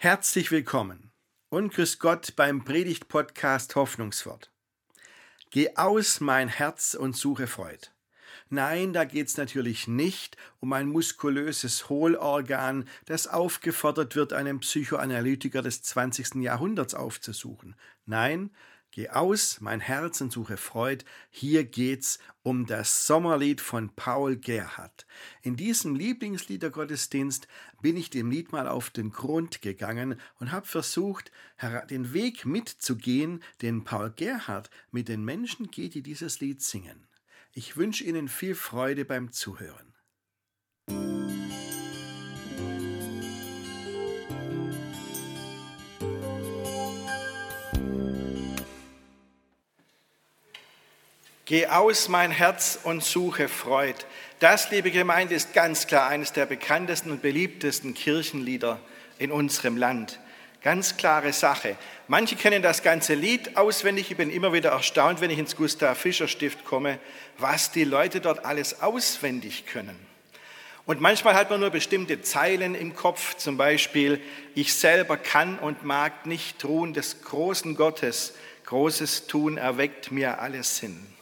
Herzlich willkommen und grüß Gott beim Predigt-Podcast Hoffnungswort. Geh aus mein Herz und suche Freud. Nein, da geht's natürlich nicht um ein muskulöses Hohlorgan, das aufgefordert wird, einen Psychoanalytiker des 20. Jahrhunderts aufzusuchen. Nein, Geh aus, mein Herz und suche Freud. Hier geht's um das Sommerlied von Paul Gerhardt. In diesem Lieblingsliedergottesdienst bin ich dem Lied mal auf den Grund gegangen und habe versucht, den Weg mitzugehen, den Paul Gerhardt mit den Menschen geht, die dieses Lied singen. Ich wünsche Ihnen viel Freude beim Zuhören. Geh aus, mein Herz, und suche Freud. Das, liebe Gemeinde, ist ganz klar eines der bekanntesten und beliebtesten Kirchenlieder in unserem Land. Ganz klare Sache. Manche kennen das ganze Lied auswendig. Ich bin immer wieder erstaunt, wenn ich ins Gustav Fischer Stift komme, was die Leute dort alles auswendig können. Und manchmal hat man nur bestimmte Zeilen im Kopf, zum Beispiel, ich selber kann und mag nicht ruhen des großen Gottes, großes Tun erweckt mir alles Sinn.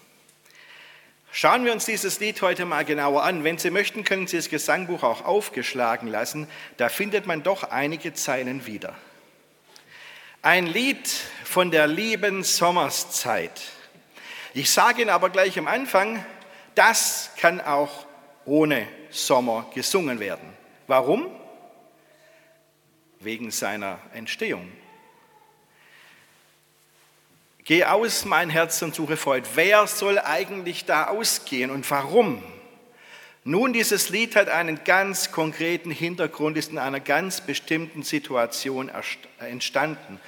Schauen wir uns dieses Lied heute mal genauer an. Wenn Sie möchten, können Sie das Gesangbuch auch aufgeschlagen lassen. Da findet man doch einige Zeilen wieder. Ein Lied von der lieben Sommerszeit. Ich sage Ihnen aber gleich am Anfang, das kann auch ohne Sommer gesungen werden. Warum? Wegen seiner Entstehung. Geh aus, mein Herz, und suche Freud. Wer soll eigentlich da ausgehen und warum? Nun, dieses Lied hat einen ganz konkreten Hintergrund, ist in einer ganz bestimmten Situation entstanden.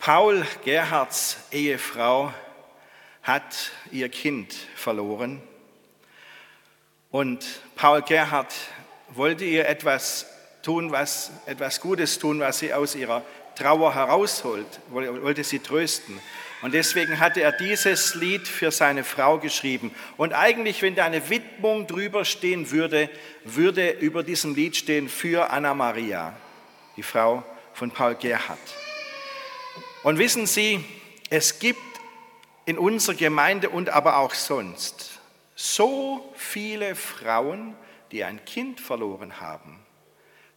Paul Gerhards Ehefrau hat ihr Kind verloren und Paul Gerhard wollte ihr etwas tun, was etwas Gutes tun, was sie aus ihrer Trauer herausholt, wollte sie trösten. Und deswegen hatte er dieses Lied für seine Frau geschrieben. Und eigentlich, wenn da eine Widmung drüber stehen würde, würde über diesem Lied stehen für Anna Maria, die Frau von Paul Gerhardt. Und wissen Sie, es gibt in unserer Gemeinde und aber auch sonst so viele Frauen, die ein Kind verloren haben.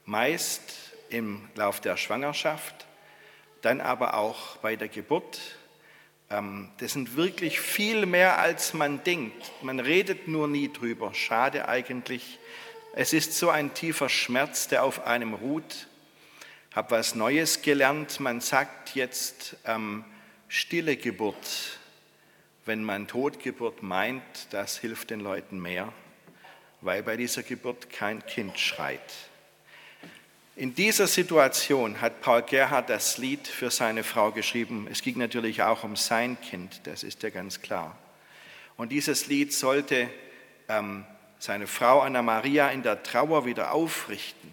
Meist im Lauf der Schwangerschaft, dann aber auch bei der Geburt das sind wirklich viel mehr, als man denkt. Man redet nur nie drüber. Schade eigentlich. Es ist so ein tiefer Schmerz, der auf einem ruht. Habe was Neues gelernt. Man sagt jetzt ähm, stille Geburt. Wenn man Totgeburt meint, das hilft den Leuten mehr, weil bei dieser Geburt kein Kind schreit. In dieser Situation hat Paul Gerhard das Lied für seine Frau geschrieben. Es ging natürlich auch um sein Kind, das ist ja ganz klar. Und dieses Lied sollte ähm, seine Frau Anna Maria in der Trauer wieder aufrichten.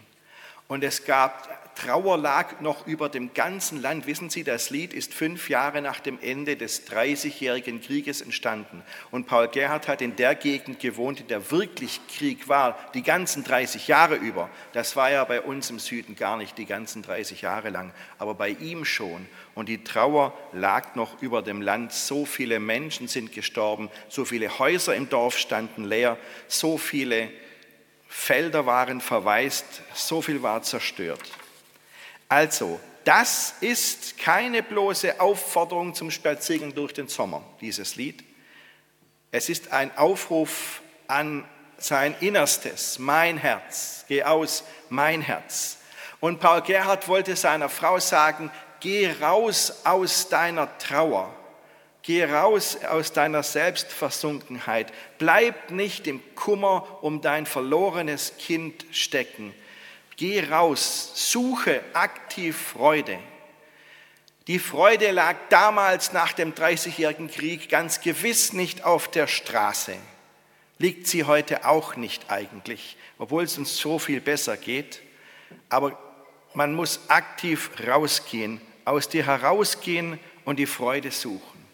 Und es gab Trauer lag noch über dem ganzen Land. Wissen Sie, das Lied ist fünf Jahre nach dem Ende des Dreißigjährigen Krieges entstanden. Und Paul Gerhard hat in der Gegend gewohnt, in der wirklich Krieg war, die ganzen 30 Jahre über. Das war ja bei uns im Süden gar nicht die ganzen 30 Jahre lang, aber bei ihm schon. Und die Trauer lag noch über dem Land. So viele Menschen sind gestorben, so viele Häuser im Dorf standen leer, so viele Felder waren verwaist, so viel war zerstört. Also, das ist keine bloße Aufforderung zum Spaziergang durch den Sommer, dieses Lied. Es ist ein Aufruf an sein Innerstes, mein Herz, geh aus, mein Herz. Und Paul Gerhard wollte seiner Frau sagen, geh raus aus deiner Trauer, geh raus aus deiner Selbstversunkenheit, bleib nicht im Kummer um dein verlorenes Kind stecken, Geh raus, suche aktiv Freude. Die Freude lag damals nach dem Dreißigjährigen Krieg ganz gewiss nicht auf der Straße. Liegt sie heute auch nicht eigentlich, obwohl es uns so viel besser geht. Aber man muss aktiv rausgehen, aus dir herausgehen und die Freude suchen.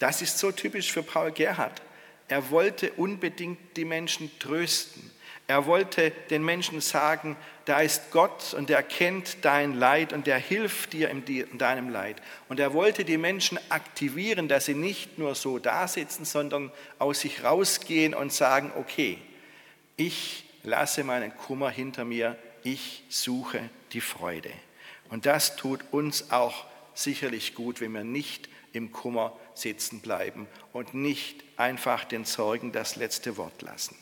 Das ist so typisch für Paul Gerhard. Er wollte unbedingt die Menschen trösten. Er wollte den Menschen sagen, da ist Gott und er kennt dein Leid und er hilft dir in deinem Leid. Und er wollte die Menschen aktivieren, dass sie nicht nur so da sitzen, sondern aus sich rausgehen und sagen, okay, ich lasse meinen Kummer hinter mir, ich suche die Freude. Und das tut uns auch sicherlich gut, wenn wir nicht im Kummer sitzen bleiben und nicht einfach den Sorgen das letzte Wort lassen.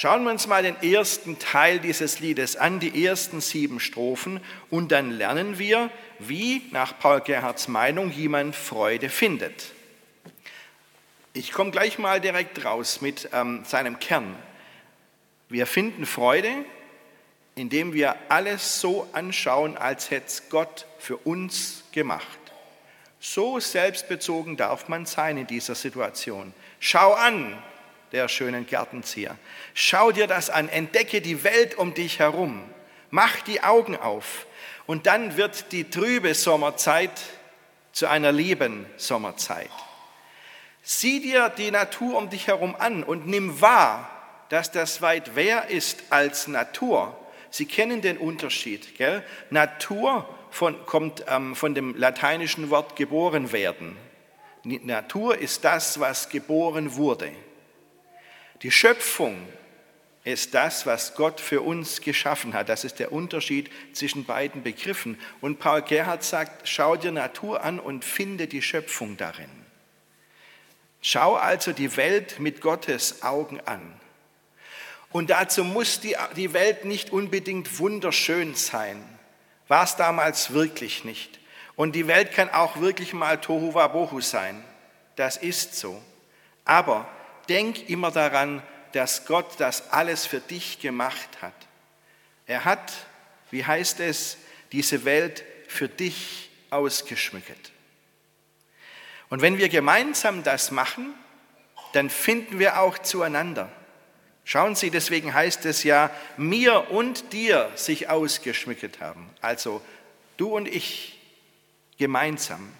Schauen wir uns mal den ersten Teil dieses Liedes an, die ersten sieben Strophen, und dann lernen wir, wie nach Paul Gerhards Meinung jemand Freude findet. Ich komme gleich mal direkt raus mit ähm, seinem Kern. Wir finden Freude, indem wir alles so anschauen, als hätte es Gott für uns gemacht. So selbstbezogen darf man sein in dieser Situation. Schau an, der schönen Gärtenzieher. Schau dir das an, entdecke die Welt um dich herum, mach die Augen auf und dann wird die trübe Sommerzeit zu einer lieben Sommerzeit. Sieh dir die Natur um dich herum an und nimm wahr, dass das weit mehr ist als Natur. Sie kennen den Unterschied. Gell? Natur von, kommt ähm, von dem lateinischen Wort geboren werden. Natur ist das, was geboren wurde. Die Schöpfung ist das, was Gott für uns geschaffen hat. Das ist der Unterschied zwischen beiden Begriffen. Und Paul Gerhard sagt, schau dir Natur an und finde die Schöpfung darin. Schau also die Welt mit Gottes Augen an. Und dazu muss die, die Welt nicht unbedingt wunderschön sein. War es damals wirklich nicht. Und die Welt kann auch wirklich mal Tohu Wabohu sein. Das ist so. Aber denk immer daran, dass Gott das alles für dich gemacht hat. Er hat, wie heißt es, diese Welt für dich ausgeschmückt. Und wenn wir gemeinsam das machen, dann finden wir auch zueinander. Schauen Sie, deswegen heißt es ja, mir und dir sich ausgeschmückt haben. Also du und ich gemeinsam.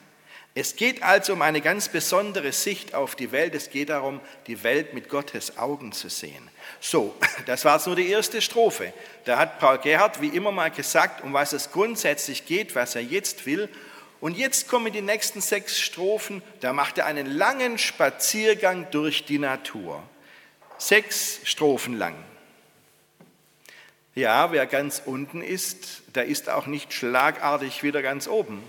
Es geht also um eine ganz besondere Sicht auf die Welt. Es geht darum, die Welt mit Gottes Augen zu sehen. So, das war nur die erste Strophe. Da hat Paul Gerhard wie immer mal gesagt, um was es grundsätzlich geht, was er jetzt will. Und jetzt kommen die nächsten sechs Strophen. Da macht er einen langen Spaziergang durch die Natur. Sechs Strophen lang. Ja, wer ganz unten ist, der ist auch nicht schlagartig wieder ganz oben.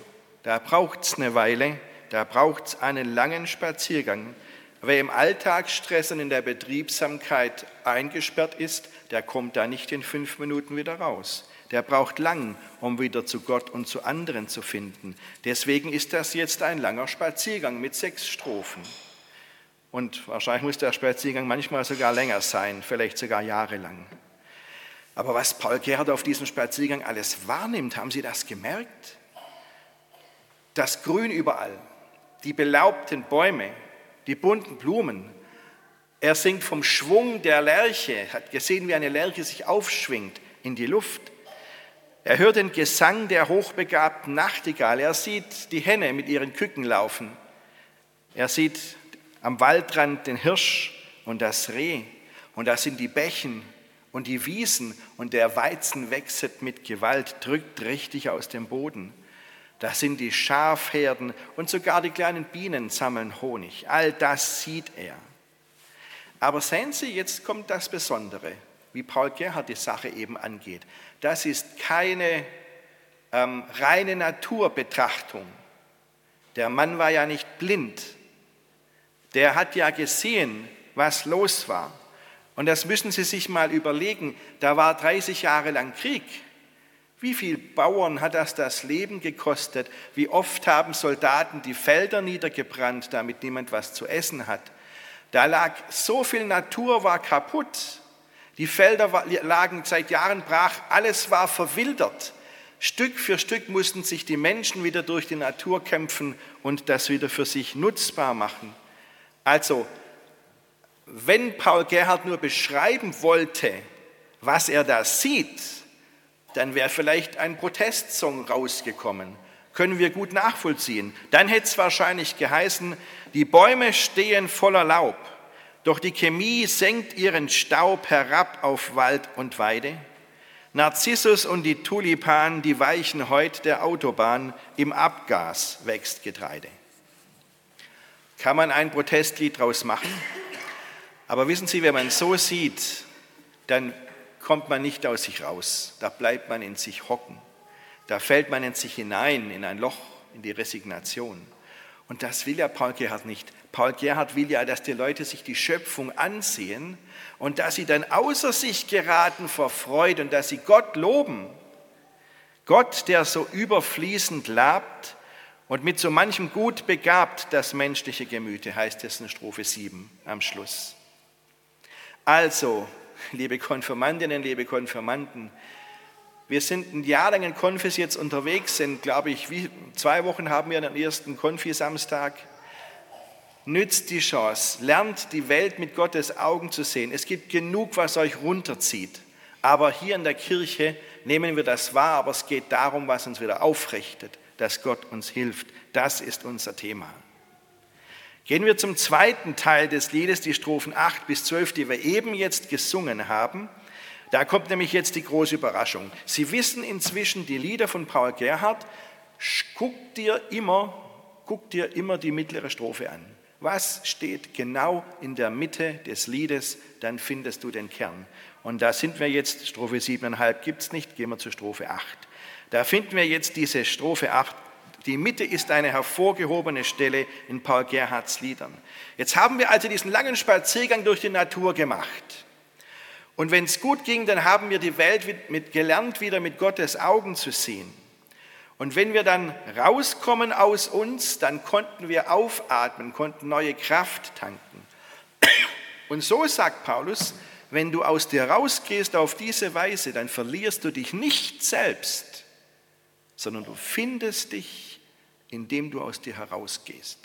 Da braucht es eine Weile, da braucht es einen langen Spaziergang. Wer im Alltagsstress und in der Betriebsamkeit eingesperrt ist, der kommt da nicht in fünf Minuten wieder raus. Der braucht lang, um wieder zu Gott und zu anderen zu finden. Deswegen ist das jetzt ein langer Spaziergang mit sechs Strophen. Und wahrscheinlich muss der Spaziergang manchmal sogar länger sein, vielleicht sogar jahrelang. Aber was Paul Gerhard auf diesem Spaziergang alles wahrnimmt, haben Sie das gemerkt? Das Grün überall, die belaubten Bäume, die bunten Blumen. Er singt vom Schwung der Lerche, hat gesehen, wie eine Lerche sich aufschwingt in die Luft. Er hört den Gesang der hochbegabten Nachtigall. Er sieht die Henne mit ihren Küken laufen. Er sieht am Waldrand den Hirsch und das Reh. Und da sind die Bächen und die Wiesen und der Weizen wechselt mit Gewalt, drückt richtig aus dem Boden. Da sind die Schafherden und sogar die kleinen Bienen sammeln Honig. All das sieht er. Aber sehen Sie, jetzt kommt das Besondere, wie Paul Gerhard die Sache eben angeht. Das ist keine ähm, reine Naturbetrachtung. Der Mann war ja nicht blind. Der hat ja gesehen, was los war. Und das müssen Sie sich mal überlegen. Da war 30 Jahre lang Krieg. Wie viel Bauern hat das das Leben gekostet? Wie oft haben Soldaten die Felder niedergebrannt, damit niemand was zu essen hat? Da lag so viel Natur war kaputt. Die Felder lagen seit Jahren brach, alles war verwildert. Stück für Stück mussten sich die Menschen wieder durch die Natur kämpfen und das wieder für sich nutzbar machen. Also, wenn Paul Gerhard nur beschreiben wollte, was er da sieht, dann wäre vielleicht ein Protestsong rausgekommen. Können wir gut nachvollziehen. Dann hätte es wahrscheinlich geheißen, die Bäume stehen voller Laub, Doch die Chemie senkt ihren Staub herab auf Wald und Weide. Narzissus und die Tulipan, die weichen heut der Autobahn, im Abgas wächst Getreide. Kann man ein Protestlied draus machen? Aber wissen Sie, wenn man so sieht, dann kommt man nicht aus sich raus. Da bleibt man in sich hocken. Da fällt man in sich hinein, in ein Loch, in die Resignation. Und das will ja Paul Gerhard nicht. Paul Gerhard will ja, dass die Leute sich die Schöpfung ansehen und dass sie dann außer sich geraten vor Freude und dass sie Gott loben. Gott, der so überfließend labt und mit so manchem Gut begabt das menschliche Gemüte, heißt es in Strophe 7 am Schluss. Also, liebe Konfirmandinnen, liebe Konfirmanden, wir sind ein Jahr lang in Konfis jetzt unterwegs, sind, glaube ich, wie, zwei Wochen haben wir den ersten Konfi-Samstag. Nützt die Chance, lernt die Welt mit Gottes Augen zu sehen. Es gibt genug, was euch runterzieht. Aber hier in der Kirche nehmen wir das wahr, aber es geht darum, was uns wieder aufrichtet, dass Gott uns hilft. Das ist unser Thema. Gehen wir zum zweiten Teil des Liedes, die Strophen 8 bis 12, die wir eben jetzt gesungen haben. Da kommt nämlich jetzt die große Überraschung. Sie wissen inzwischen die Lieder von Paul Gerhardt. Guck dir immer, guck dir immer die mittlere Strophe an. Was steht genau in der Mitte des Liedes, dann findest du den Kern. Und da sind wir jetzt, Strophe 7,5 gibt es nicht, gehen wir zur Strophe 8. Da finden wir jetzt diese Strophe 8. Die Mitte ist eine hervorgehobene Stelle in Paul Gerhardts Liedern. Jetzt haben wir also diesen langen Spaziergang durch die Natur gemacht. Und wenn es gut ging, dann haben wir die Welt mit, gelernt, wieder mit Gottes Augen zu sehen. Und wenn wir dann rauskommen aus uns, dann konnten wir aufatmen, konnten neue Kraft tanken. Und so sagt Paulus, wenn du aus dir rausgehst auf diese Weise, dann verlierst du dich nicht selbst, sondern du findest dich, indem du aus dir herausgehst.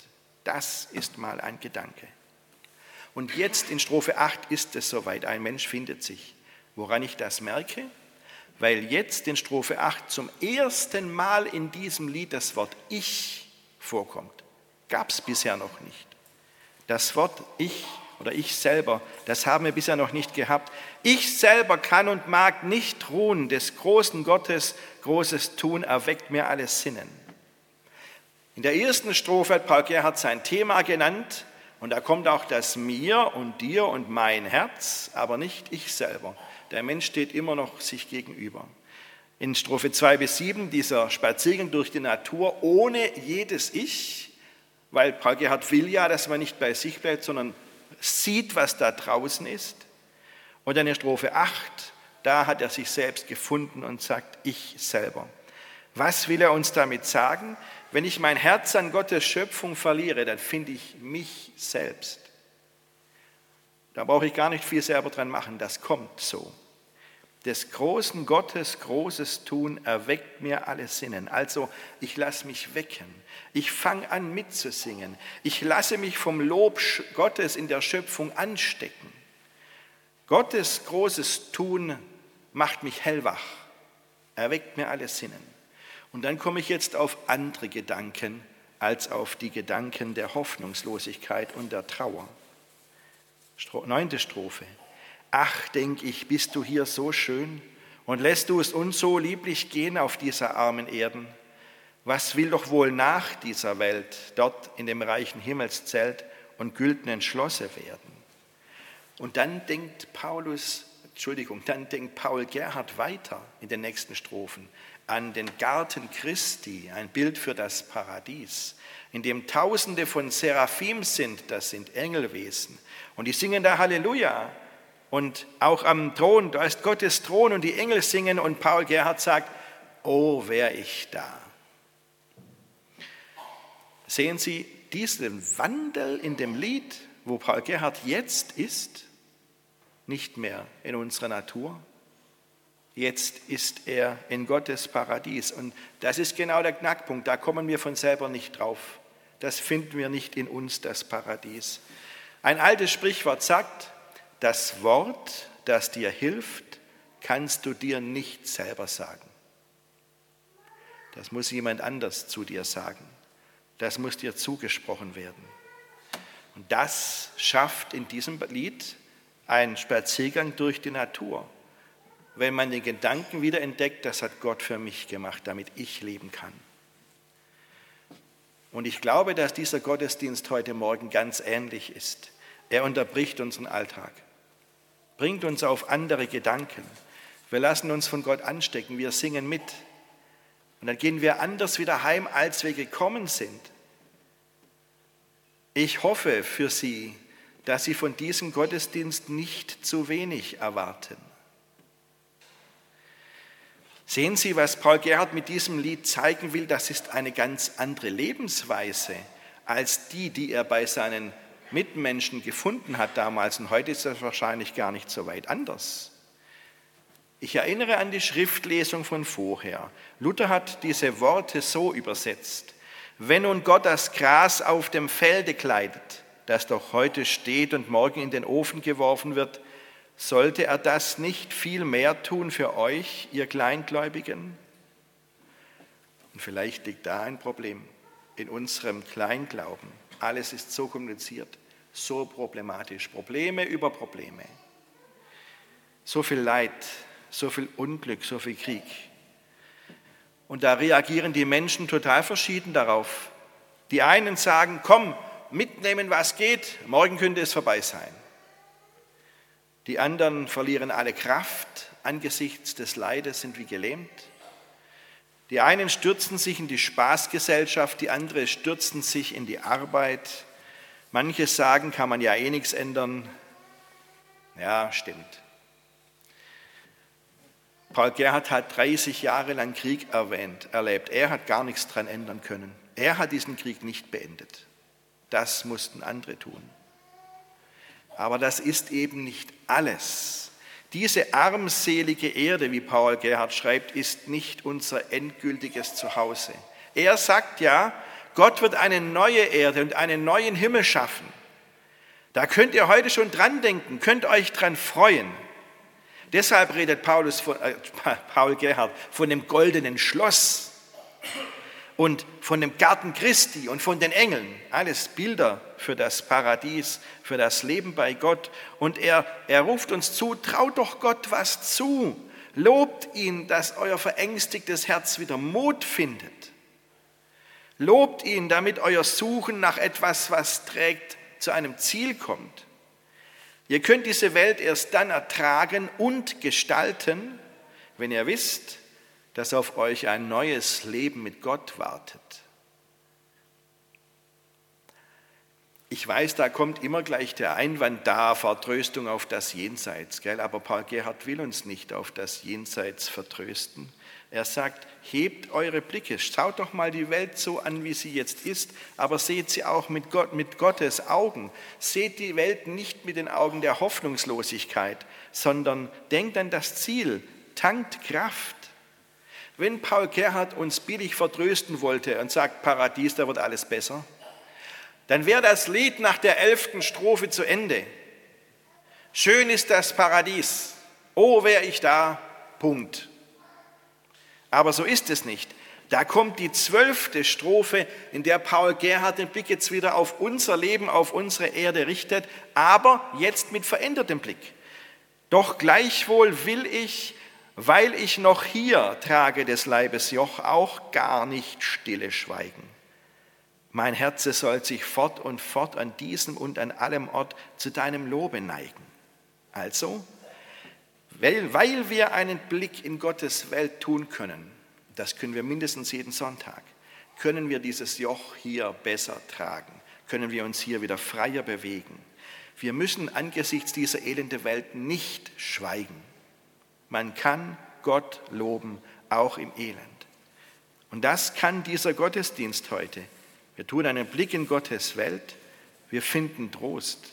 Das ist mal ein Gedanke. Und jetzt in Strophe 8 ist es soweit, ein Mensch findet sich. Woran ich das merke? Weil jetzt in Strophe 8 zum ersten Mal in diesem Lied das Wort Ich vorkommt. Gab es bisher noch nicht. Das Wort Ich oder ich selber, das haben wir bisher noch nicht gehabt. Ich selber kann und mag nicht ruhen, des großen Gottes großes Tun erweckt mir alles Sinnen. In der ersten Strophe hat Paul Gerhard sein Thema genannt, und da kommt auch das Mir und Dir und mein Herz, aber nicht ich selber. Der Mensch steht immer noch sich gegenüber. In Strophe 2 bis 7 dieser Spaziergang durch die Natur ohne jedes Ich, weil Paul Gerhard will ja, dass man nicht bei sich bleibt, sondern sieht, was da draußen ist. Und dann in Strophe 8, da hat er sich selbst gefunden und sagt, ich selber. Was will er uns damit sagen? Wenn ich mein Herz an Gottes Schöpfung verliere, dann finde ich mich selbst. Da brauche ich gar nicht viel selber dran machen, das kommt so. Des großen Gottes großes Tun erweckt mir alle Sinnen. Also ich lasse mich wecken. Ich fange an mitzusingen. Ich lasse mich vom Lob Gottes in der Schöpfung anstecken. Gottes großes Tun macht mich hellwach, erweckt mir alle Sinnen. Und dann komme ich jetzt auf andere Gedanken als auf die Gedanken der Hoffnungslosigkeit und der Trauer. Neunte Strophe. Ach, denk ich, bist du hier so schön und lässt du es uns so lieblich gehen auf dieser armen Erden? Was will doch wohl nach dieser Welt dort in dem reichen Himmelszelt und güldenen Schlosse werden? Und dann denkt Paulus, Entschuldigung, dann denkt Paul Gerhard weiter in den nächsten Strophen an den Garten Christi, ein Bild für das Paradies, in dem Tausende von Seraphim sind, das sind Engelwesen, und die singen da Halleluja. Und auch am Thron, da ist Gottes Thron und die Engel singen und Paul Gerhard sagt, oh, wär ich da. Sehen Sie diesen Wandel in dem Lied, wo Paul Gerhard jetzt ist, nicht mehr in unserer Natur, Jetzt ist er in Gottes Paradies. Und das ist genau der Knackpunkt. Da kommen wir von selber nicht drauf. Das finden wir nicht in uns, das Paradies. Ein altes Sprichwort sagt, das Wort, das dir hilft, kannst du dir nicht selber sagen. Das muss jemand anders zu dir sagen. Das muss dir zugesprochen werden. Und das schafft in diesem Lied einen Spaziergang durch die Natur. Wenn man den Gedanken wieder entdeckt, das hat Gott für mich gemacht, damit ich leben kann. Und ich glaube, dass dieser Gottesdienst heute Morgen ganz ähnlich ist. Er unterbricht unseren Alltag, bringt uns auf andere Gedanken. Wir lassen uns von Gott anstecken, wir singen mit. Und dann gehen wir anders wieder heim, als wir gekommen sind. Ich hoffe für Sie, dass Sie von diesem Gottesdienst nicht zu wenig erwarten. Sehen Sie, was Paul Gerhard mit diesem Lied zeigen will, das ist eine ganz andere Lebensweise als die, die er bei seinen Mitmenschen gefunden hat damals. Und heute ist das wahrscheinlich gar nicht so weit anders. Ich erinnere an die Schriftlesung von vorher. Luther hat diese Worte so übersetzt. Wenn nun Gott das Gras auf dem Felde kleidet, das doch heute steht und morgen in den Ofen geworfen wird, sollte er das nicht viel mehr tun für euch, ihr Kleingläubigen? Und vielleicht liegt da ein Problem in unserem Kleinglauben. Alles ist so kompliziert, so problematisch. Probleme über Probleme. So viel Leid, so viel Unglück, so viel Krieg. Und da reagieren die Menschen total verschieden darauf. Die einen sagen, komm, mitnehmen, was geht, morgen könnte es vorbei sein. Die anderen verlieren alle Kraft angesichts des Leides, sind wie gelähmt. Die einen stürzen sich in die Spaßgesellschaft, die anderen stürzen sich in die Arbeit. Manche sagen, kann man ja eh nichts ändern. Ja, stimmt. Paul Gerhard hat 30 Jahre lang Krieg erwähnt, erlebt. Er hat gar nichts daran ändern können. Er hat diesen Krieg nicht beendet. Das mussten andere tun. Aber das ist eben nicht alles. Diese armselige Erde, wie Paul Gerhard schreibt, ist nicht unser endgültiges Zuhause. Er sagt ja, Gott wird eine neue Erde und einen neuen Himmel schaffen. Da könnt ihr heute schon dran denken, könnt euch dran freuen. Deshalb redet Paulus, äh, Paul Gerhard von dem goldenen Schloss und von dem Garten Christi und von den Engeln. Alles Bilder für das Paradies, für das Leben bei Gott. Und er, er ruft uns zu, traut doch Gott was zu. Lobt ihn, dass euer verängstigtes Herz wieder Mut findet. Lobt ihn, damit euer Suchen nach etwas, was trägt, zu einem Ziel kommt. Ihr könnt diese Welt erst dann ertragen und gestalten, wenn ihr wisst, dass auf euch ein neues Leben mit Gott wartet. Ich weiß, da kommt immer gleich der Einwand da, Vertröstung auf das Jenseits, gell? aber Paul Gerhard will uns nicht auf das Jenseits vertrösten. Er sagt, hebt eure Blicke, schaut doch mal die Welt so an, wie sie jetzt ist, aber seht sie auch mit, Gott, mit Gottes Augen. Seht die Welt nicht mit den Augen der Hoffnungslosigkeit, sondern denkt an das Ziel, tankt Kraft. Wenn Paul Gerhard uns billig vertrösten wollte und sagt, Paradies, da wird alles besser, dann wäre das Lied nach der elften Strophe zu Ende. Schön ist das Paradies, oh wäre ich da, Punkt. Aber so ist es nicht. Da kommt die zwölfte Strophe, in der Paul Gerhard den Blick jetzt wieder auf unser Leben, auf unsere Erde richtet, aber jetzt mit verändertem Blick. Doch gleichwohl will ich weil ich noch hier trage des Leibes Joch, auch gar nicht stille schweigen. Mein Herze soll sich fort und fort an diesem und an allem Ort zu deinem Lobe neigen. Also, weil, weil wir einen Blick in Gottes Welt tun können, das können wir mindestens jeden Sonntag, können wir dieses Joch hier besser tragen, können wir uns hier wieder freier bewegen. Wir müssen angesichts dieser elenden Welt nicht schweigen. Man kann Gott loben, auch im Elend. Und das kann dieser Gottesdienst heute. Wir tun einen Blick in Gottes Welt, wir finden Trost.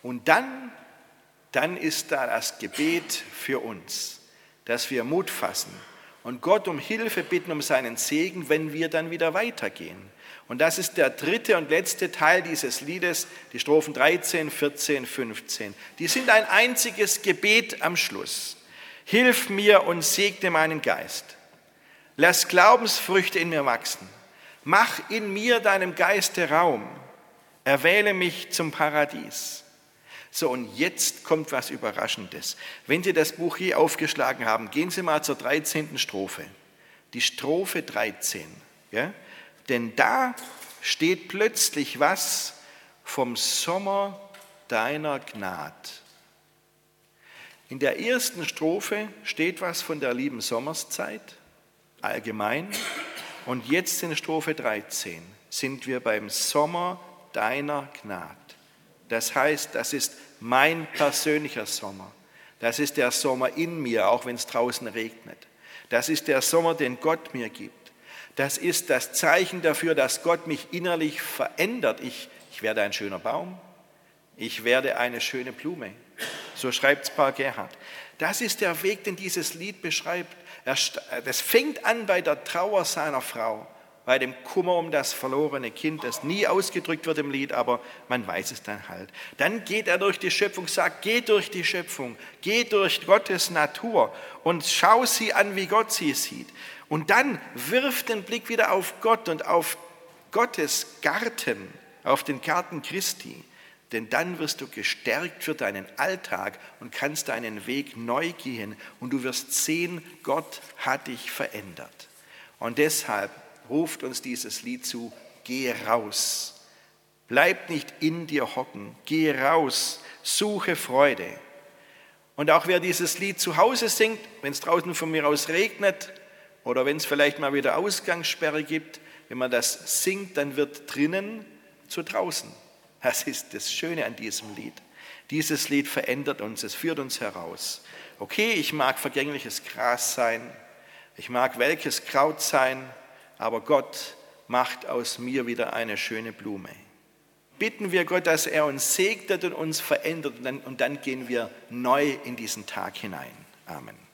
Und dann, dann ist da das Gebet für uns, dass wir Mut fassen und Gott um Hilfe bitten, um seinen Segen, wenn wir dann wieder weitergehen. Und das ist der dritte und letzte Teil dieses Liedes, die Strophen 13, 14, 15. Die sind ein einziges Gebet am Schluss. Hilf mir und segne meinen Geist. Lass Glaubensfrüchte in mir wachsen. Mach in mir deinem Geiste Raum. Erwähle mich zum Paradies. So, und jetzt kommt was Überraschendes. Wenn Sie das Buch hier aufgeschlagen haben, gehen Sie mal zur 13. Strophe. Die Strophe 13. Ja? Denn da steht plötzlich was vom Sommer deiner Gnad. In der ersten Strophe steht was von der lieben Sommerszeit, allgemein. Und jetzt in Strophe 13 sind wir beim Sommer deiner Gnad. Das heißt, das ist mein persönlicher Sommer. Das ist der Sommer in mir, auch wenn es draußen regnet. Das ist der Sommer, den Gott mir gibt. Das ist das Zeichen dafür, dass Gott mich innerlich verändert. Ich, ich werde ein schöner Baum. Ich werde eine schöne Blume. So schreibt es Paul Gerhard. Das ist der Weg, den dieses Lied beschreibt. Das fängt an bei der Trauer seiner Frau bei dem Kummer um das verlorene Kind, das nie ausgedrückt wird im Lied, aber man weiß es dann halt. Dann geht er durch die Schöpfung, sagt, geh durch die Schöpfung, geh durch Gottes Natur und schau sie an, wie Gott sie sieht. Und dann wirf den Blick wieder auf Gott und auf Gottes Garten, auf den Garten Christi. Denn dann wirst du gestärkt für deinen Alltag und kannst deinen Weg neu gehen und du wirst sehen, Gott hat dich verändert. Und deshalb ruft uns dieses Lied zu, geh raus. Bleib nicht in dir hocken, geh raus, suche Freude. Und auch wer dieses Lied zu Hause singt, wenn es draußen von mir aus regnet oder wenn es vielleicht mal wieder Ausgangssperre gibt, wenn man das singt, dann wird drinnen zu draußen. Das ist das Schöne an diesem Lied. Dieses Lied verändert uns, es führt uns heraus. Okay, ich mag vergängliches Gras sein, ich mag welches Kraut sein, aber Gott macht aus mir wieder eine schöne Blume. Bitten wir Gott, dass er uns segnet und uns verändert und dann, und dann gehen wir neu in diesen Tag hinein. Amen.